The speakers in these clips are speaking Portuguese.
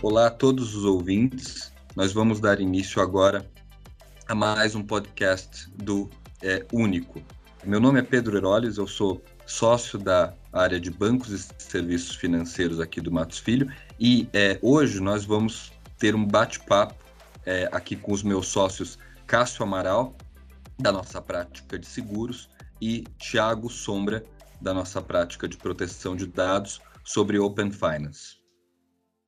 Olá a todos os ouvintes. Nós vamos dar início agora a mais um podcast do é, Único. Meu nome é Pedro Heroles, eu sou sócio da área de bancos e serviços financeiros aqui do Matos Filho e é, hoje nós vamos ter um bate-papo é, aqui com os meus sócios Cássio Amaral, da nossa prática de seguros, e Tiago Sombra, da nossa prática de proteção de dados, sobre Open Finance.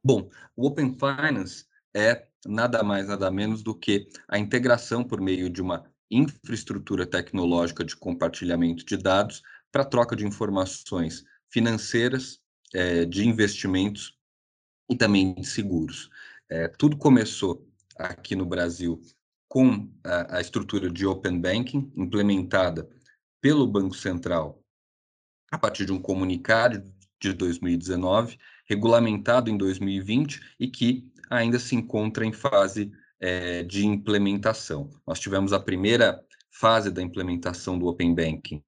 Bom, o Open Finance é nada mais, nada menos do que a integração por meio de uma infraestrutura tecnológica de compartilhamento de dados para troca de informações financeiras, é, de investimentos e também de seguros. É, tudo começou aqui no Brasil com a, a estrutura de Open Banking, implementada pelo Banco Central a partir de um comunicado de 2019 regulamentado em 2020 e que ainda se encontra em fase é, de implementação. Nós tivemos a primeira fase da implementação do Open Banking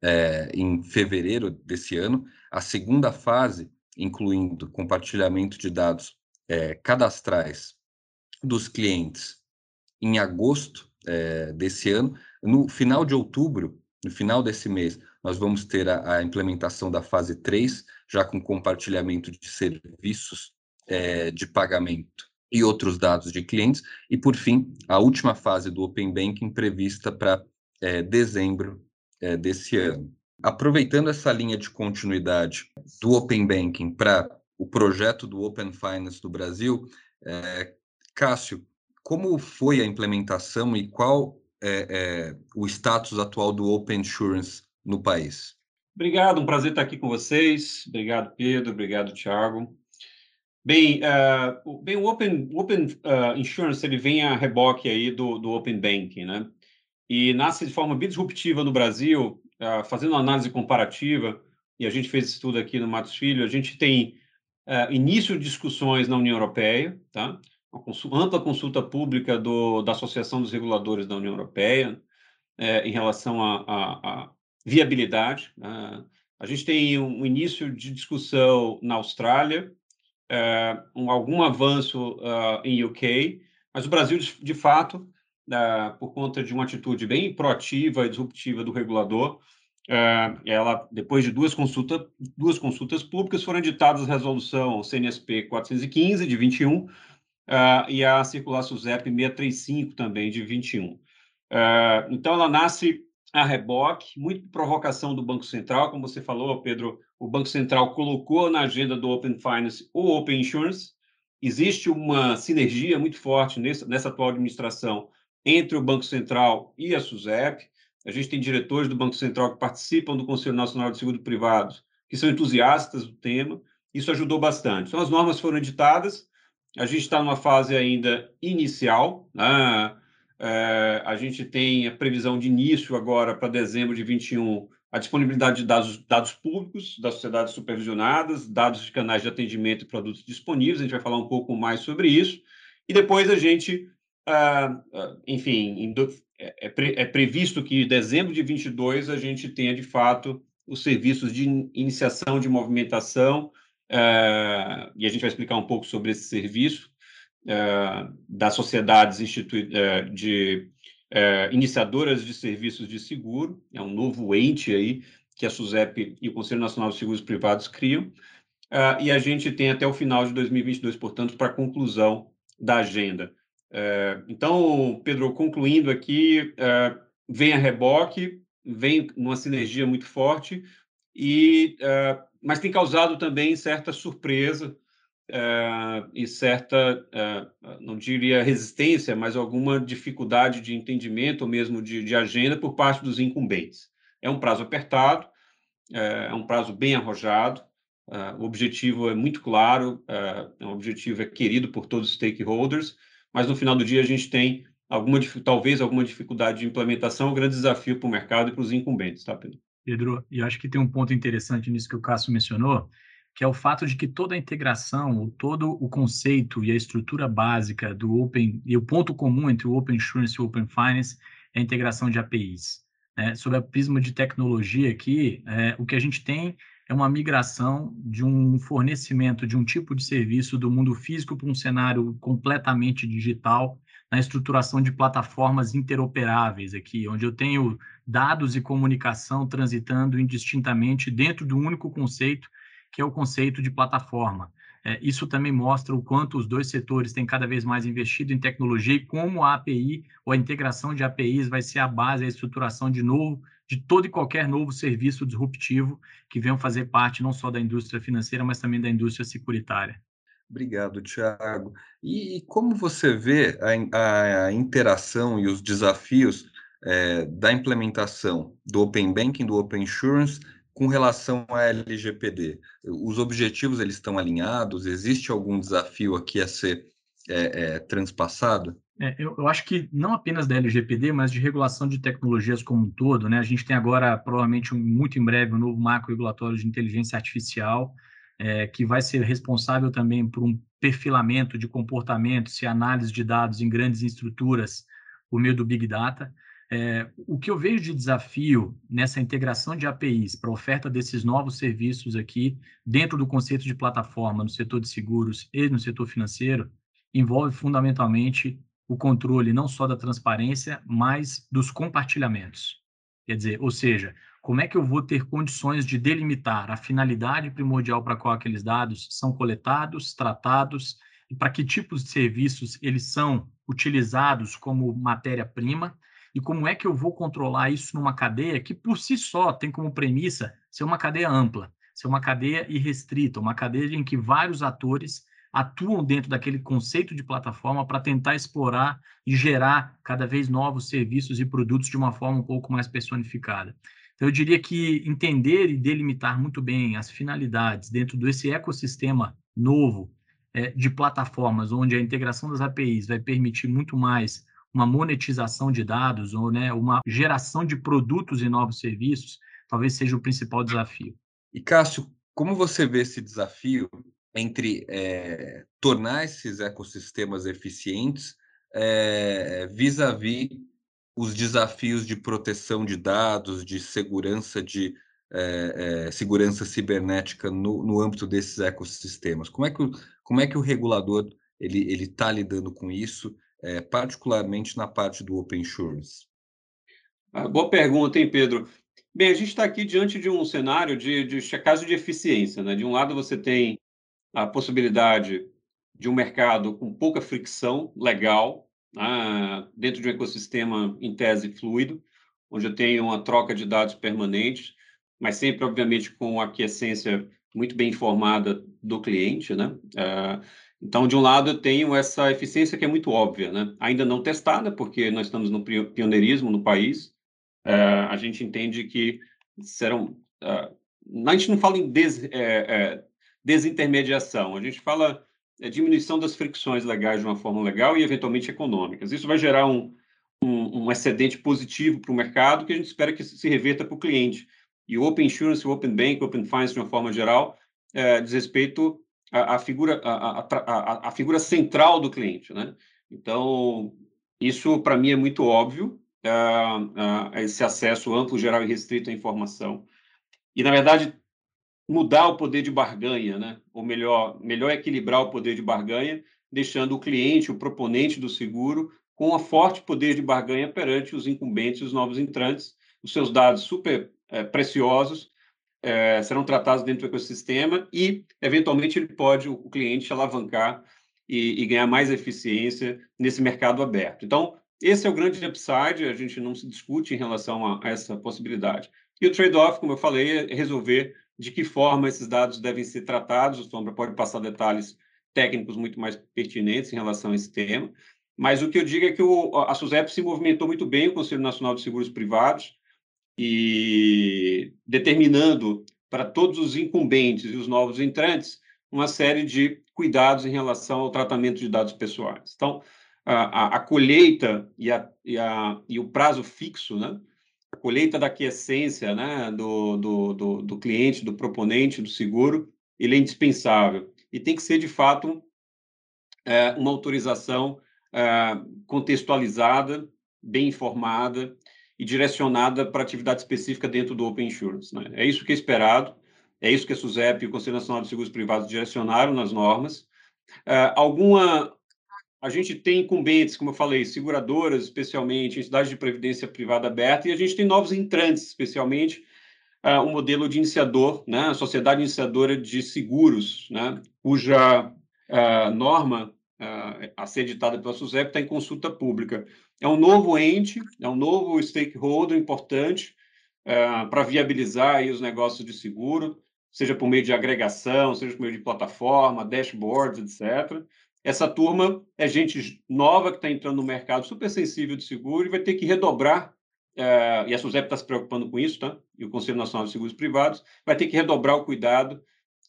é, em fevereiro desse ano, a segunda fase, incluindo compartilhamento de dados é, cadastrais dos clientes, em agosto é, desse ano. No final de outubro, no final desse mês, nós vamos ter a, a implementação da fase 3, já com compartilhamento de serviços é, de pagamento e outros dados de clientes. E, por fim, a última fase do Open Banking prevista para é, dezembro é, desse ano. Aproveitando essa linha de continuidade do Open Banking para o projeto do Open Finance do Brasil, é, Cássio, como foi a implementação e qual é, é, o status atual do Open Insurance no país. Obrigado, um prazer estar aqui com vocês. Obrigado, Pedro. Obrigado, Thiago. Bem, uh, bem o Open, Open uh, Insurance ele vem a reboque aí do, do Open Banking, né? E nasce de forma bem disruptiva no Brasil, uh, fazendo uma análise comparativa, e a gente fez esse estudo aqui no Matos Filho, a gente tem início de discussões na União Europeia, tá? Uma consulta, ampla consulta pública do, da Associação dos Reguladores da União Europeia é, em relação a viabilidade. Uh, a gente tem um início de discussão na Austrália, uh, um, algum avanço uh, em UK, mas o Brasil, de, de fato, por conta de uma atitude bem proativa e disruptiva do regulador, ela, depois de duas, consulta, duas consultas públicas, foram editadas a resolução CNSP 415, de 21, e a circular SUSEP 635, também, de 21. então, ela nasce a reboque, muito provocação do Banco Central, como você falou, Pedro, o Banco Central colocou na agenda do Open Finance o Open Insurance. Existe uma sinergia muito forte nessa, nessa atual administração entre o Banco Central e a SUSEP. A gente tem diretores do Banco Central que participam do Conselho Nacional de Seguro Privado, que são entusiastas do tema. Isso ajudou bastante. Então, as normas foram editadas, a gente está numa fase ainda inicial, né? É, a gente tem a previsão de início agora para dezembro de 21, a disponibilidade de dados, dados públicos das sociedades supervisionadas, dados de canais de atendimento e produtos disponíveis, a gente vai falar um pouco mais sobre isso, e depois a gente, ah, ah enfim, é, é, é, previsto que em dezembro de 22 a gente tenha, de fato, os serviços de iniciação de movimentação, ah, e a gente vai explicar um pouco sobre esse serviço, das sociedades é, de é, iniciadoras de serviços de seguro, é um novo ente aí que a SUSEP e o Conselho Nacional de Seguros Privados criam, e a gente tem até o final de 2022, portanto, para a conclusão da agenda. então, Pedro, concluindo aqui, vem a reboque, vem numa sinergia muito forte, e, mas tem causado também certa surpresa uh, e certa, uh, não diria resistência, mas alguma dificuldade de entendimento ou mesmo de, de agenda por parte dos incumbentes. É um prazo apertado, uh, é um prazo bem arrojado, o objetivo é muito claro, o objetivo é querido por todos os stakeholders, mas no final do dia a gente tem alguma talvez alguma dificuldade de implementação, um grande desafio para o mercado e para os incumbentes, tá, Pedro? Pedro, e acho que tem um ponto interessante nisso que o Cássio mencionou, que é o fato de que toda a integração, todo o conceito e a estrutura básica do Open, e o ponto comum entre o Open Insurance e o Open Finance é a integração de APIs. Né? Sob a prisma de tecnologia aqui, é, o que a gente tem é uma migração de um fornecimento de um tipo de serviço do mundo físico para um cenário completamente digital, na estruturação de plataformas interoperáveis aqui, onde eu tenho dados e comunicação transitando indistintamente dentro do único conceito, que é o conceito de plataforma. É, isso também mostra o quanto os dois setores têm cada vez mais investido em tecnologia e como a API ou a integração de APIs vai ser a base, a estruturação de novo, de todo e qualquer novo serviço disruptivo que venham fazer parte não só da indústria financeira, mas também da indústria securitária. Obrigado, Tiago. E, como você vê a, a interação e os desafios é, da implementação do Open Banking, do Open Insurance, com relação à LGPD? Os objetivos eles estão alinhados? Existe algum desafio aqui a ser é, é, transpassado? É, eu, eu, acho que não apenas da LGPD, mas de regulação de tecnologias como um todo. Né? A gente tem agora, provavelmente, um, muito em breve, um novo marco regulatório de inteligência artificial, é, que vai ser responsável também por um perfilamento de comportamentos e análise de dados em grandes estruturas por meio do Big Data. É, o que eu vejo de desafio nessa integração de APIs para oferta desses novos serviços aqui, dentro do conceito de plataforma no setor de seguros e no setor financeiro, envolve fundamentalmente o controle não só da transparência, mas dos compartilhamentos. Quer dizer, ou seja, como é que eu vou ter condições de delimitar a finalidade primordial para qual aqueles dados são coletados, tratados e para que tipos de serviços eles são utilizados como matéria-prima e como é que eu vou controlar isso numa cadeia que por si só tem como premissa ser uma cadeia ampla, ser uma cadeia irrestrita, uma cadeia em que vários atores atuam dentro daquele conceito de plataforma para tentar explorar e gerar cada vez novos serviços e produtos de uma forma um pouco mais personificada. Então, eu diria que entender e delimitar muito bem as finalidades dentro desse ecossistema novo é, de plataformas, onde a integração das APIs vai permitir muito mais uma monetização de dados ou né, uma geração de produtos e novos serviços, talvez seja o principal desafio. E Cássio, como você vê esse desafio entre é, tornar esses ecossistemas eficientes é, vis-à-vis os desafios de proteção de dados, de segurança de é, segurança cibernética no, no âmbito desses ecossistemas. Como é que o, como é que o regulador ele ele está lidando com isso, é, particularmente na parte do open insurance? Ah, boa pergunta, hein, Pedro? Bem, a gente está aqui diante de um cenário de, de checagem de eficiência. Né? De um lado, você tem a possibilidade de um mercado com pouca fricção legal, né, dentro de um ecossistema em tese fluido, onde eu tenho uma troca de dados permanente, mas sempre, obviamente, com a aquiescência muito bem informada do cliente, né? Uh, então, de um lado, eu tenho essa eficiência que é muito óbvia, né? Ainda não testada, porque nós estamos no pioneirismo no país. Uh, a gente entende que serão... Uh, a gente não fala em des, é, desintermediação, a gente fala é, diminuição das fricções legais de uma forma legal e, eventualmente, econômicas. Isso vai gerar um, um, um excedente positivo para o mercado que a gente espera que se reverta para o cliente. E o Open Insurance, o Open Bank, o Open Finance, de uma forma geral, é, diz respeito à, à figura, à, à, à, figura central do cliente. Né? Então, isso, para mim, é muito óbvio, é, esse acesso amplo, geral e restrito à informação. E, na verdade, mudar o poder de barganha, né? ou melhor, melhor equilibrar o poder de barganha, deixando o cliente, o proponente do seguro, com um forte poder de barganha perante os incumbentes os novos entrantes. Os seus dados super é, preciosos é, serão tratados dentro do ecossistema e, eventualmente, ele pode, o cliente, alavancar e, e ganhar mais eficiência nesse mercado aberto. Então, esse é o grande upside, a gente não se discute em relação a, a essa possibilidade. E o trade-off, como eu falei, é resolver de que forma esses dados devem ser tratados. O Sombra pode passar detalhes técnicos muito mais pertinentes em relação a esse tema. Mas o que eu digo é que o, a SUSEP se movimentou muito bem, o Conselho Nacional de Seguros Privados, e determinando para todos os incumbentes e os novos entrantes uma série de cuidados em relação ao tratamento de dados pessoais. Então, a, a, a colheita e, a, e, e, o prazo fixo, né, a colheita da quiescência né, do, do, do, do, cliente, do proponente do seguro, ele é indispensável. E tem que ser, de fato, é, uma autorização é, contextualizada, bem informada e direcionada para atividade específica dentro do Open Insurance. Né? É isso que é esperado. É isso que a SUSEP e o Conselho Nacional de Seguros Privados direcionaram nas normas. Uh, alguma a gente tem incumbentes, como eu falei, seguradoras, especialmente, entidades de previdência privada aberta, e a gente tem novos entrantes, especialmente uh, um modelo de iniciador, né, a Sociedade Iniciadora de Seguros, né, cuja uh, norma a ser editada pela SUSEP está em consulta pública. É um novo ente, é um novo stakeholder importante para viabilizar aí os negócios de seguro, seja por meio de agregação, seja por meio de plataforma, dashboards, etc. Essa turma é gente nova que está entrando no mercado super sensível de seguro e vai ter que redobrar, uh, e a SUSEP está se preocupando com isso, tá? e o Conselho Nacional de Seguros Privados, vai ter que redobrar o cuidado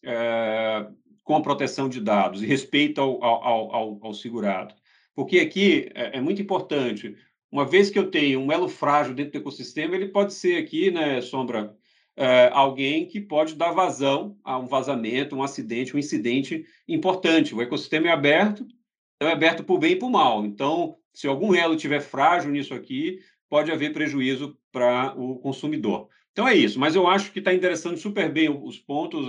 uh, com a proteção de dados e respeito ao, ao, ao, ao segurado. Porque aqui é, é, muito importante, uma vez que eu tenho um elo frágil dentro do ecossistema, ele pode ser aqui, né, Sombra, é, alguém que pode dar vazão a um vazamento, um acidente, um incidente importante. O ecossistema é aberto, então é aberto por bem e por mal. Então, se algum elo estiver frágil nisso aqui, pode haver prejuízo para o consumidor. Então é isso, mas eu acho que está interessando super bem os pontos,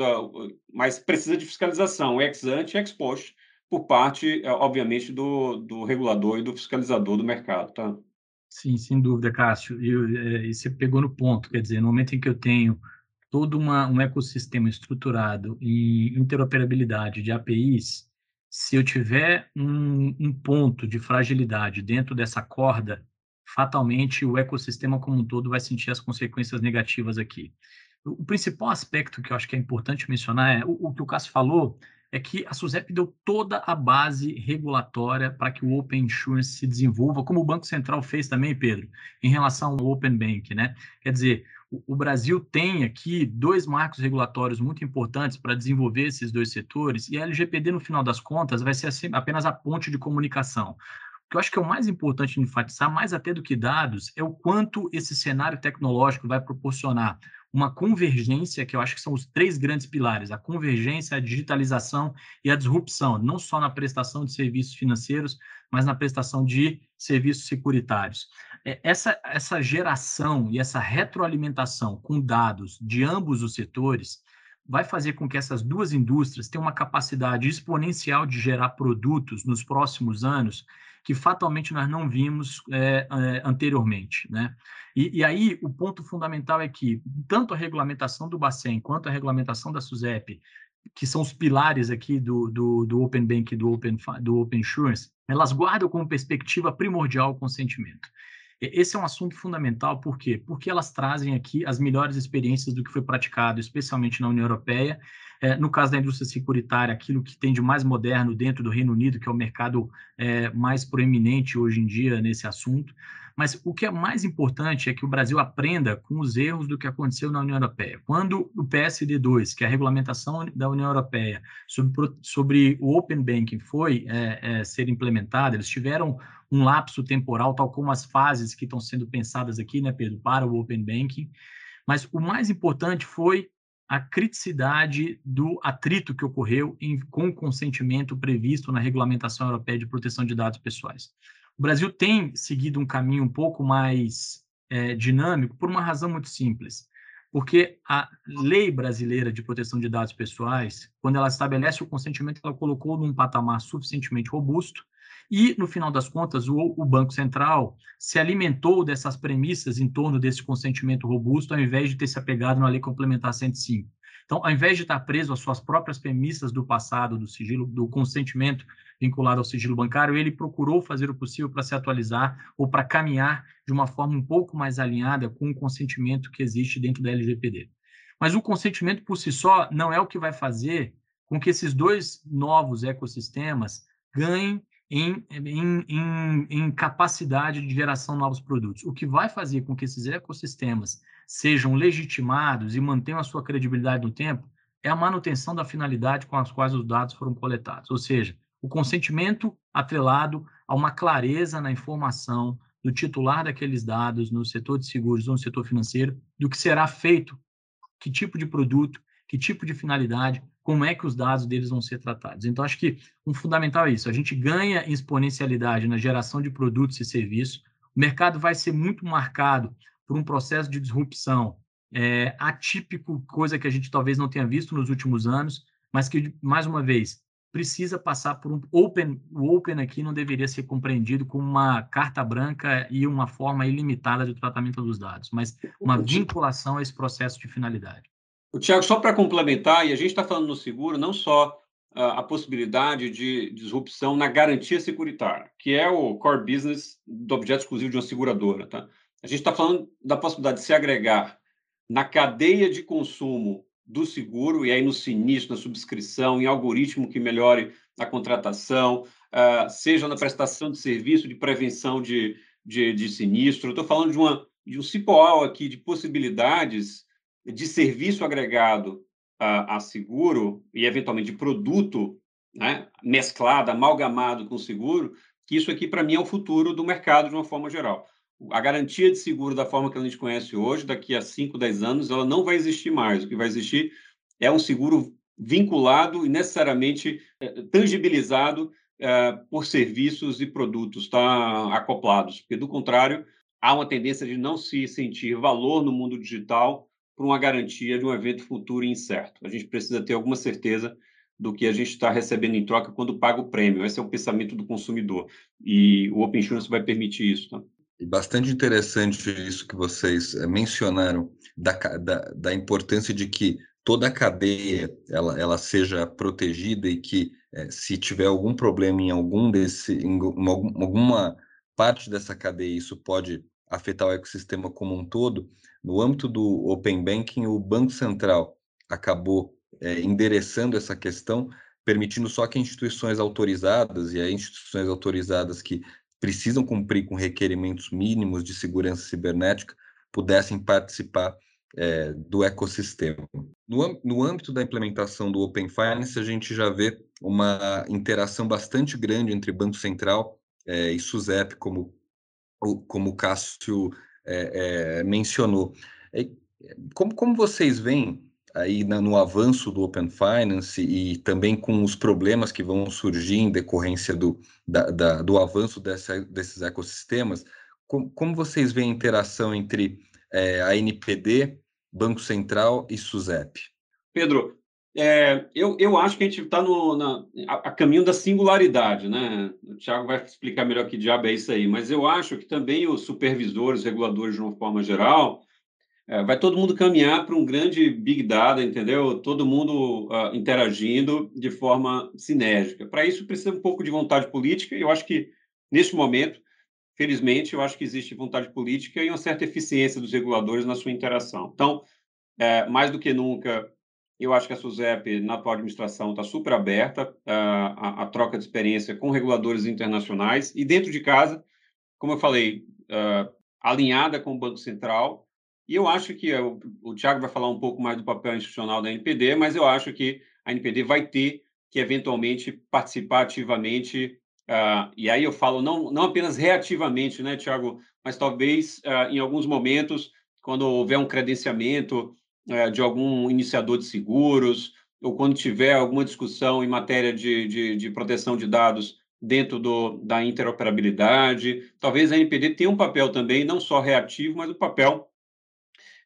mas precisa de fiscalização, ex ante e ex post, por parte, é, obviamente, do, do regulador e do fiscalizador do mercado. Tá? Sim, sem dúvida, Cássio. E, é, e você pegou no ponto, quer dizer, no momento em que eu tenho todo uma, um ecossistema estruturado em interoperabilidade de APIs, se eu tiver um, um ponto de fragilidade dentro dessa corda, fatalmente o ecossistema como um todo vai sentir as consequências negativas aqui. O, o principal aspecto que eu acho que é importante mencionar é o, o que o Cássio falou, é que a SUSEP deu toda a base regulatória para que o Open Insurance se desenvolva, como o Banco Central fez também, Pedro, em relação ao Open Bank, né? Quer dizer, o, Brasil tem aqui dois marcos regulatórios muito importantes para desenvolver esses dois setores, e a LGPD, no final das contas, vai ser apenas a ponte de comunicação. Que eu acho que é o mais importante enfatizar, mais até do que dados, é o quanto esse cenário tecnológico vai proporcionar uma convergência, que eu acho que são os três grandes pilares: a convergência, a digitalização e a disrupção, não só na prestação de serviços financeiros, mas na prestação de serviços securitários. É, essa, essa geração e essa retroalimentação com dados de ambos os setores vai fazer com que essas duas indústrias tenham uma capacidade exponencial de gerar produtos nos próximos anos que fatalmente nós não vimos é, é, anteriormente. Né? E, e, aí o ponto fundamental é que tanto a regulamentação do Bacen quanto a regulamentação da SUSEP, que são os pilares aqui do, do, do Open Bank e do Open, do Open Insurance, elas guardam como perspectiva primordial o consentimento. Esse é um assunto fundamental, por quê? Porque elas trazem aqui as melhores experiências do que foi praticado, especialmente na União Europeia, é, no caso da indústria securitária, aquilo que tem de mais moderno dentro do Reino Unido, que é o mercado é, mais proeminente hoje em dia nesse assunto. Mas o que é mais importante é que o Brasil aprenda com os erros do que aconteceu na União Europeia. Quando o PSD2, que é a regulamentação da União Europeia sobre, sobre o Open Banking, foi é, é, ser implementada, eles tiveram um lapso temporal, tal como as fases que estão sendo pensadas aqui, né, Pedro, para o Open Banking. Mas o mais importante foi a criticidade do atrito que ocorreu em, com o consentimento previsto na Regulamentação Europeia de Proteção de Dados Pessoais. O Brasil tem seguido um caminho um pouco mais é, dinâmico por uma razão muito simples, porque a lei brasileira de proteção de dados pessoais, quando ela estabelece o consentimento, ela colocou num patamar suficientemente robusto e, no final das contas, o, o, Banco Central se alimentou dessas premissas em torno desse consentimento robusto, ao invés de ter se apegado na Lei Complementar 105. Então, ao invés de estar preso às suas próprias premissas do passado, do sigilo, do consentimento vinculado ao sigilo bancário, ele procurou fazer o possível para se atualizar ou para caminhar de uma forma um pouco mais alinhada com o consentimento que existe dentro da LGPD. Mas o consentimento por si só não é o que vai fazer com que esses dois novos ecossistemas ganhem em, em, em, em, capacidade de geração de novos produtos. O que vai fazer com que esses ecossistemas sejam legitimados e mantenham a sua credibilidade no tempo é a manutenção da finalidade com as quais os dados foram coletados, ou seja, o consentimento atrelado a uma clareza na informação do titular daqueles dados no setor de seguros ou no setor financeiro, do que será feito, que tipo de produto, que tipo de finalidade, como é que os dados deles vão ser tratados. Então, acho que um fundamental é isso. A gente ganha exponencialidade na geração de produtos e serviços. O mercado vai ser muito marcado por um processo de disrupção é, atípico, coisa que a gente talvez não tenha visto nos últimos anos, mas que, mais uma vez, precisa passar por um open. O open aqui não deveria ser compreendido como uma carta branca e uma forma ilimitada de tratamento dos dados, mas uma vinculação a esse processo de finalidade. O Tiago, só para complementar, e a gente está falando no seguro, não só uh, a possibilidade de disrupção na garantia securitária, que é o core business do objeto exclusivo de uma seguradora. Tá? A gente está falando da possibilidade de se agregar na cadeia de consumo do seguro, e aí no sinistro, na subscrição, em algoritmo que melhore a contratação, uh, seja na prestação de serviço de prevenção de, de, de sinistro. Estou falando de, uma, de um cipoal aqui de possibilidades de serviço agregado a, a seguro e, eventualmente, de produto né, mesclado, amalgamado com seguro, que isso aqui, para mim, é o futuro do mercado de uma forma geral. A garantia de seguro da forma que a gente conhece hoje, daqui a 5, 10 anos, ela não vai existir mais. O que vai existir é um seguro vinculado e necessariamente é, tangibilizado é, por serviços e produtos tá, acoplados, porque, do contrário, há uma tendência de não se sentir valor no mundo digital por uma garantia de um evento futuro incerto. A gente precisa ter alguma certeza do que a gente está recebendo em troca quando paga o prêmio. Esse é o pensamento do consumidor. E o Open Insurance vai permitir isso. Tá? Bastante interessante isso que vocês eh, mencionaram da, da, da importância de que toda a cadeia ela, ela seja protegida e que é, se tiver algum problema em algum desse em alguma parte dessa cadeia isso pode afetar o ecossistema como um todo no âmbito do open banking o banco central acabou é, endereçando essa questão permitindo só que instituições autorizadas e aí instituições autorizadas que precisam cumprir com requerimentos mínimos de segurança cibernética pudessem participar é, do ecossistema. No, no âmbito da implementação do Open Finance, a gente já vê uma interação bastante grande entre Banco Central é, e SUSEP, como, como o Cássio é, é mencionou. como, como vocês veem aí no avanço do Open Finance e também com os problemas que vão surgir em decorrência do, da, da, do avanço dessa, desses ecossistemas, com, como vocês veem a interação entre é, a NPD, Banco Central e SUSEP? Pedro, é, eu, eu acho que a gente está a, a, caminho da singularidade, né? O Thiago vai explicar melhor que diabo é isso aí, mas eu acho que também os supervisores, reguladores, de uma forma geral, é, vai todo mundo caminhar para um grande big data, entendeu? Todo mundo uh, interagindo de forma sinérgica. Para isso precisa um pouco de vontade política. E eu acho que neste momento, felizmente, eu acho que existe vontade política e uma certa eficiência dos reguladores na sua interação. Então, é, mais do que nunca, eu acho que a SUSEP, na atual administração, está super aberta à, à, troca de experiência com reguladores internacionais e dentro de casa, como eu falei, uh, alinhada com o Banco Central. E eu acho que o, o Tiago vai falar um pouco mais do papel institucional da NPD, mas eu acho que a NPD vai ter que eventualmente participar ativamente, uh, e aí eu falo não, não apenas reativamente, né, Tiago, mas talvez uh, em alguns momentos, quando houver um credenciamento uh, de algum iniciador de seguros, ou quando tiver alguma discussão em matéria de, de, de proteção de dados dentro do, da interoperabilidade, talvez a NPD tenha um papel também, não só reativo, mas um papel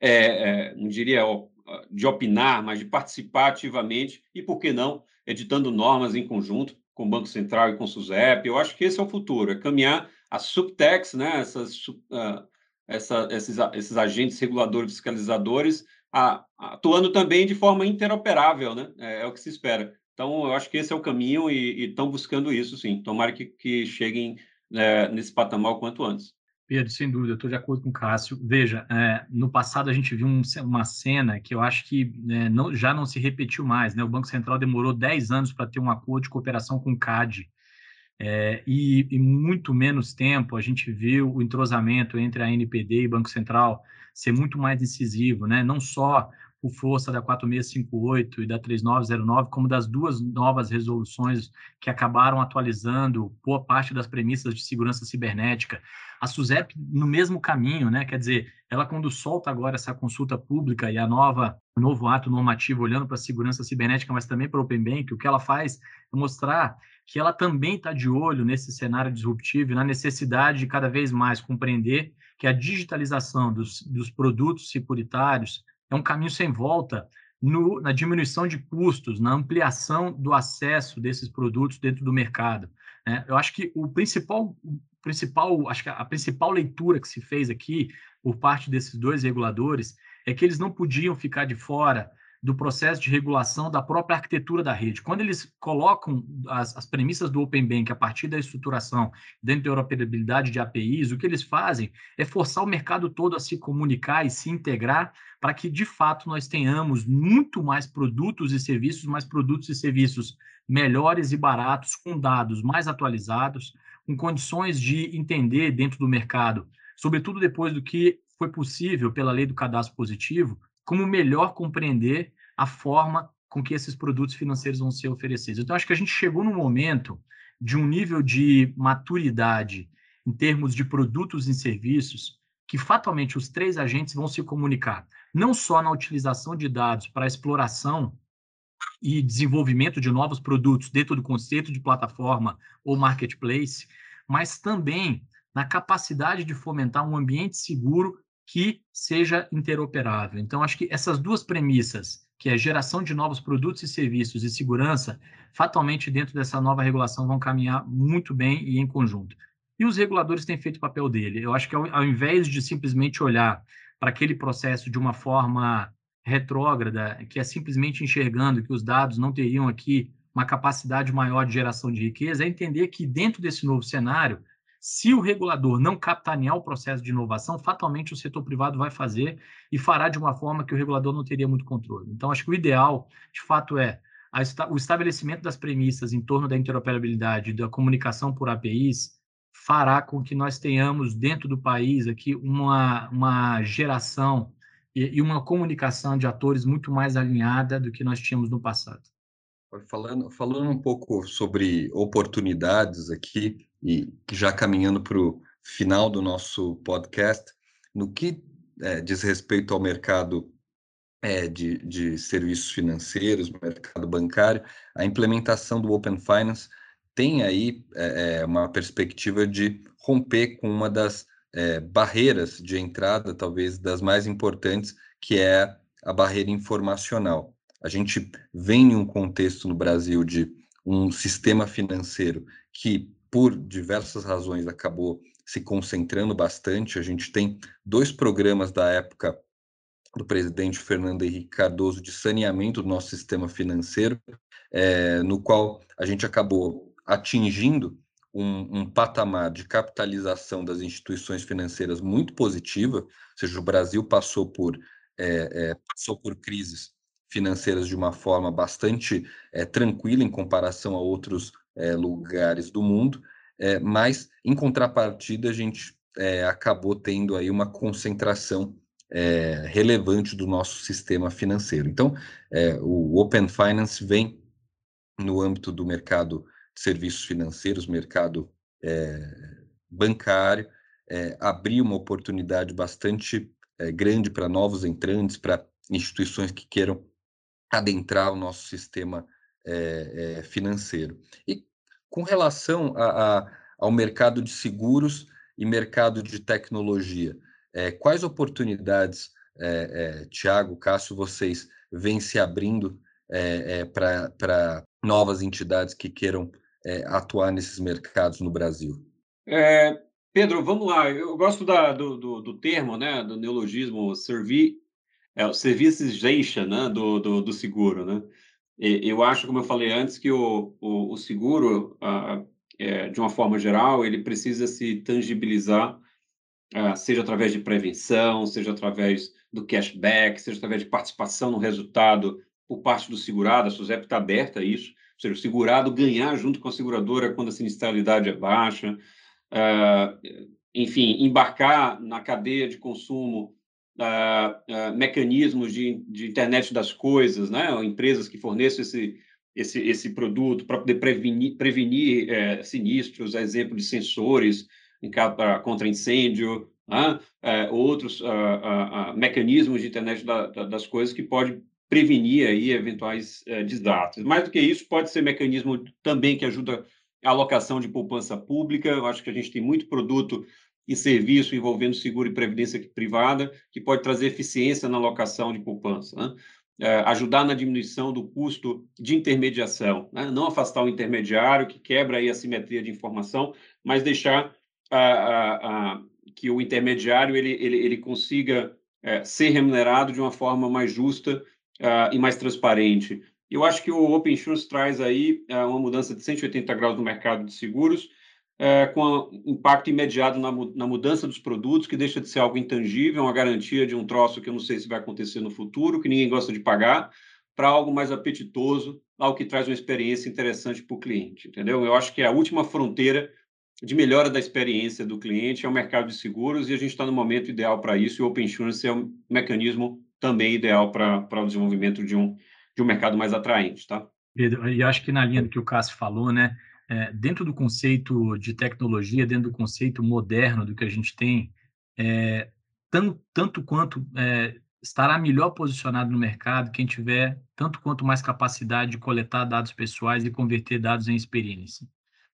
é, é, não diria de opinar, mas de participar ativamente e, por que não, editando normas em conjunto com o Banco Central e com o SUSEP. Eu acho que esse é o futuro, é caminhar a subtex, né, essas, uh, essa, esses, esses agentes reguladores fiscalizadores, atuando também de forma interoperável, né? É, é, o que se espera. Então, eu acho que esse é o caminho e estão buscando isso, sim. Tomara que, que cheguem é, nesse patamar o quanto antes. Pedro, sem dúvida, estou de acordo com o Cássio. Veja, é, no passado a gente viu um, uma cena que eu acho que é, não, já não se repetiu mais. Né? O Banco Central demorou 10 anos para ter um acordo de cooperação com o CAD. É, e, e, muito menos tempo a gente viu o entrosamento entre a NPD e Banco Central ser muito mais incisivo, né? não só por força da 4658 e da 3909, como das duas novas resoluções que acabaram atualizando boa parte das premissas de segurança cibernética. A SUSEP no mesmo caminho, né? Quer dizer, ela quando solta agora essa consulta pública e a nova o novo ato normativo olhando para a segurança cibernética, mas também para o Open Bank, o que ela faz é mostrar que ela também está de olho nesse cenário disruptivo na necessidade de cada vez mais compreender que a digitalização dos, dos produtos securitários é um caminho sem volta no, na diminuição de custos, na ampliação do acesso desses produtos dentro do mercado. Né? Eu acho que o principal, o principal, acho que a principal leitura que se fez aqui por parte desses dois reguladores é que eles não podiam ficar de fora do processo de regulação da própria arquitetura da rede. Quando eles colocam as, as premissas do Open Bank a partir da estruturação dentro da interoperabilidade de APIs, o que eles fazem é forçar o mercado todo a se comunicar e se integrar para que, de fato, nós tenhamos muito mais produtos e serviços, mais produtos e serviços melhores e baratos, com dados mais atualizados, com condições de entender dentro do mercado, sobretudo depois do que foi possível pela lei do cadastro positivo, como melhor compreender a forma com que esses produtos financeiros vão ser oferecidos. Então, acho que a gente chegou no momento de um nível de maturidade em termos de produtos e serviços que fatalmente os três agentes vão se comunicar, não só na utilização de dados para exploração e desenvolvimento de novos produtos dentro do conceito de plataforma ou marketplace, mas também na capacidade de fomentar um ambiente seguro que seja interoperável. Então, acho que essas duas premissas, que é geração de novos produtos e serviços e segurança, fatalmente dentro dessa nova regulação vão caminhar muito bem e em conjunto. E os reguladores têm feito o papel dele. Eu acho que ao, ao invés de simplesmente olhar para aquele processo de uma forma retrógrada, que é simplesmente enxergando que os dados não teriam aqui uma capacidade maior de geração de riqueza, é entender que dentro desse novo cenário se o regulador não capitanear o processo de inovação, fatalmente o setor privado vai fazer e fará de uma forma que o regulador não teria muito controle. Então, acho que o ideal, de fato, é o estabelecimento das premissas em torno da interoperabilidade da comunicação por APIs fará com que nós tenhamos dentro do país aqui uma, uma geração e, e uma comunicação de atores muito mais alinhada do que nós tínhamos no passado. Falando, falando um pouco sobre oportunidades aqui, e já caminhando para o final do nosso podcast, no que é, diz respeito ao mercado é, de, de serviços financeiros, mercado bancário, a implementação do Open Finance tem aí é, é uma perspectiva de romper com uma das é, barreiras de entrada, talvez das mais importantes, que é a barreira informacional. A gente vem em um contexto no Brasil de um sistema financeiro que, por diversas razões, acabou se concentrando bastante. A gente tem dois programas da época do presidente Fernando Henrique Cardoso de saneamento do nosso sistema financeiro, é, no qual a gente acabou atingindo um, um, patamar de capitalização das instituições financeiras muito positiva, ou seja, o Brasil passou por, é, é, passou por crises financeiras de uma forma bastante é, tranquila em comparação a outros é, lugares do mundo, é, mas em contrapartida a gente acabou tendo aí uma concentração relevante do nosso sistema financeiro. Então, o Open Finance vem no âmbito do mercado de serviços financeiros, mercado bancário, abrir uma oportunidade bastante grande para novos entrantes, para instituições que queiram adentrar o nosso sistema é, é, financeiro. E com relação a, a, ao mercado de seguros e mercado de tecnologia, é, quais oportunidades, Tiago, Cássio, vocês vêm se abrindo para novas entidades que queiram atuar nesses mercados no Brasil? Pedro, vamos lá. Eu gosto da, do, do, do, termo, né, do neologismo servir é, o servicization né, do, do, do, seguro. Né? E, eu acho, como eu falei antes, que o, o, o seguro, ah, é, de uma forma geral, ele precisa se tangibilizar, ah, seja através de prevenção, seja através do cashback, seja através de participação no resultado por parte do segurado. A SUSEP está aberta a isso, ou seja, o segurado ganhar junto com a seguradora quando a sinistralidade é baixa, ah, enfim, embarcar na cadeia de consumo uh, uh, mecanismos de, de, internet das coisas, né? Empresas que forneçam esse, esse, esse produto para poder prevenir, prevenir é, sinistros, exemplo de sensores em caso, contra incêndio, né? é, outros uh, mecanismos de internet da, da, das coisas que pode prevenir aí eventuais é, desastres. Mais do que isso, pode ser mecanismo também que ajuda a alocação de poupança pública. Eu acho que a gente tem muito produto e serviço envolvendo seguro e previdência privada, que pode trazer eficiência na alocação de poupança. Né? É, ajudar na diminuição do custo de intermediação, né? não afastar o intermediário que quebra aí a simetria de informação, mas deixar a, a, a, que o intermediário ele, ele, ele consiga é, ser remunerado de uma forma mais justa uh, e mais transparente. Eu acho que o Open Insurance traz aí uh, uma mudança de 180 graus no mercado de seguros, uh, com impacto imediato na, na, mudança dos produtos, que deixa de ser algo intangível, uma garantia de um troço que eu não sei se vai acontecer no futuro, que ninguém gosta de pagar, para algo mais apetitoso, algo que traz uma experiência interessante para o cliente, entendeu? Eu acho que é a última fronteira de melhora da experiência do cliente é o mercado de seguros e a gente está no momento ideal para isso e o Open Insurance é um mecanismo também ideal para o desenvolvimento de um, de um mercado mais atraente, tá? Pedro, e acho que na linha do que o Cássio falou, né, é, dentro do conceito de tecnologia, dentro do conceito moderno do que a gente tem, é, tanto, tanto quanto é, estará melhor posicionado no mercado quem tiver tanto quanto mais capacidade de coletar dados pessoais e converter dados em experiência.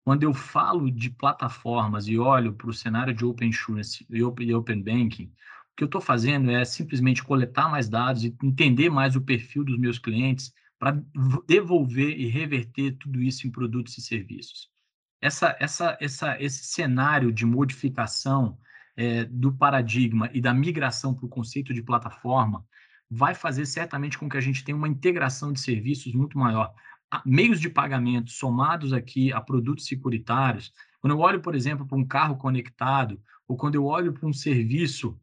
Quando eu falo de plataformas e olho para o cenário de Open Insurance e Open, open Banking, o que eu estou fazendo é simplesmente coletar mais dados e entender mais o perfil dos meus clientes para devolver e reverter tudo isso em produtos e serviços. Essa, essa, essa, esse cenário de modificação é, do paradigma e da migração para o conceito de plataforma vai fazer certamente com que a gente tenha uma integração de serviços muito maior meios de pagamento somados aqui a produtos securitários, quando eu olho, por exemplo, para um carro conectado, ou quando eu olho para um serviço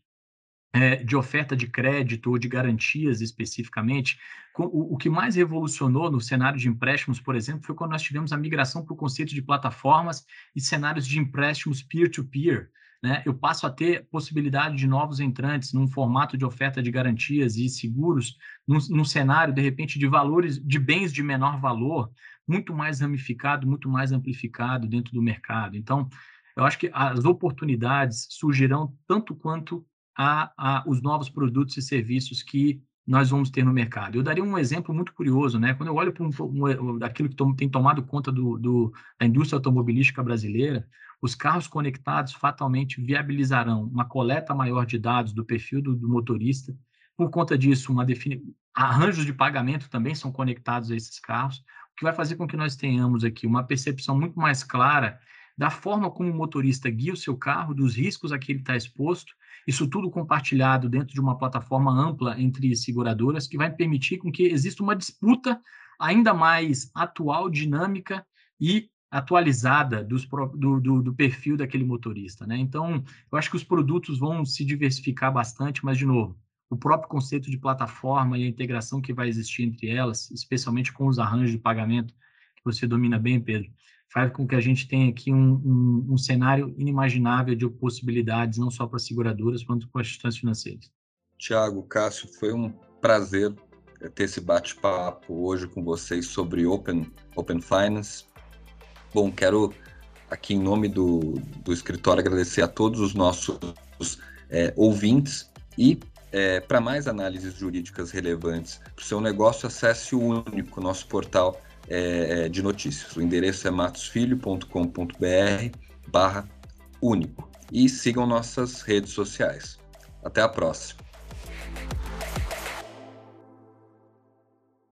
é, de oferta de crédito ou de garantias especificamente, o, o, que mais revolucionou no cenário de empréstimos, por exemplo, foi quando nós tivemos a migração para o conceito de plataformas e cenários de empréstimos peer-to-peer, -peer, né, eu passo a ter possibilidade de novos entrantes num formato de oferta de garantias e seguros, num, num, cenário, de repente, de valores, de bens de menor valor, muito mais ramificado, muito mais amplificado dentro do mercado. Então, eu acho que as oportunidades surgirão tanto quanto a, a os novos produtos e serviços que nós vamos ter no mercado. Eu daria um exemplo muito curioso, né? Quando eu olho para um, um, aquilo que tom, tem tomado conta do, do, da indústria automobilística brasileira, os carros conectados fatalmente viabilizarão uma coleta maior de dados do perfil do, do motorista. Por conta disso, defini... arranjos de pagamento também são conectados a esses carros, o que vai fazer com que nós tenhamos aqui uma percepção muito mais clara da forma como o motorista guia o seu carro, dos riscos a que ele está exposto, isso tudo compartilhado dentro de uma plataforma ampla entre seguradoras, que vai permitir com que exista uma disputa ainda mais atual, dinâmica e atualizada dos, do, do, do, perfil daquele motorista. Né? Então, eu acho que os produtos vão se diversificar bastante, mas, de novo, o próprio conceito de plataforma e a integração que vai existir entre elas, especialmente com os arranjos de pagamento, que você domina bem, Pedro, faz com que a gente tenha aqui um, um, um cenário inimaginável de possibilidades, não só para seguradoras, quanto para as instituições financeiras. Tiago, Cássio, foi um prazer ter esse bate-papo hoje com vocês sobre Open, Open Finance. Bom, quero aqui em nome do, do escritório agradecer a todos os nossos é, ouvintes e é, para mais análises jurídicas relevantes para o seu negócio, acesse o único nosso portal é de notícias. O endereço é matosfilho.com.br barra único. E sigam nossas redes sociais. Até a próxima.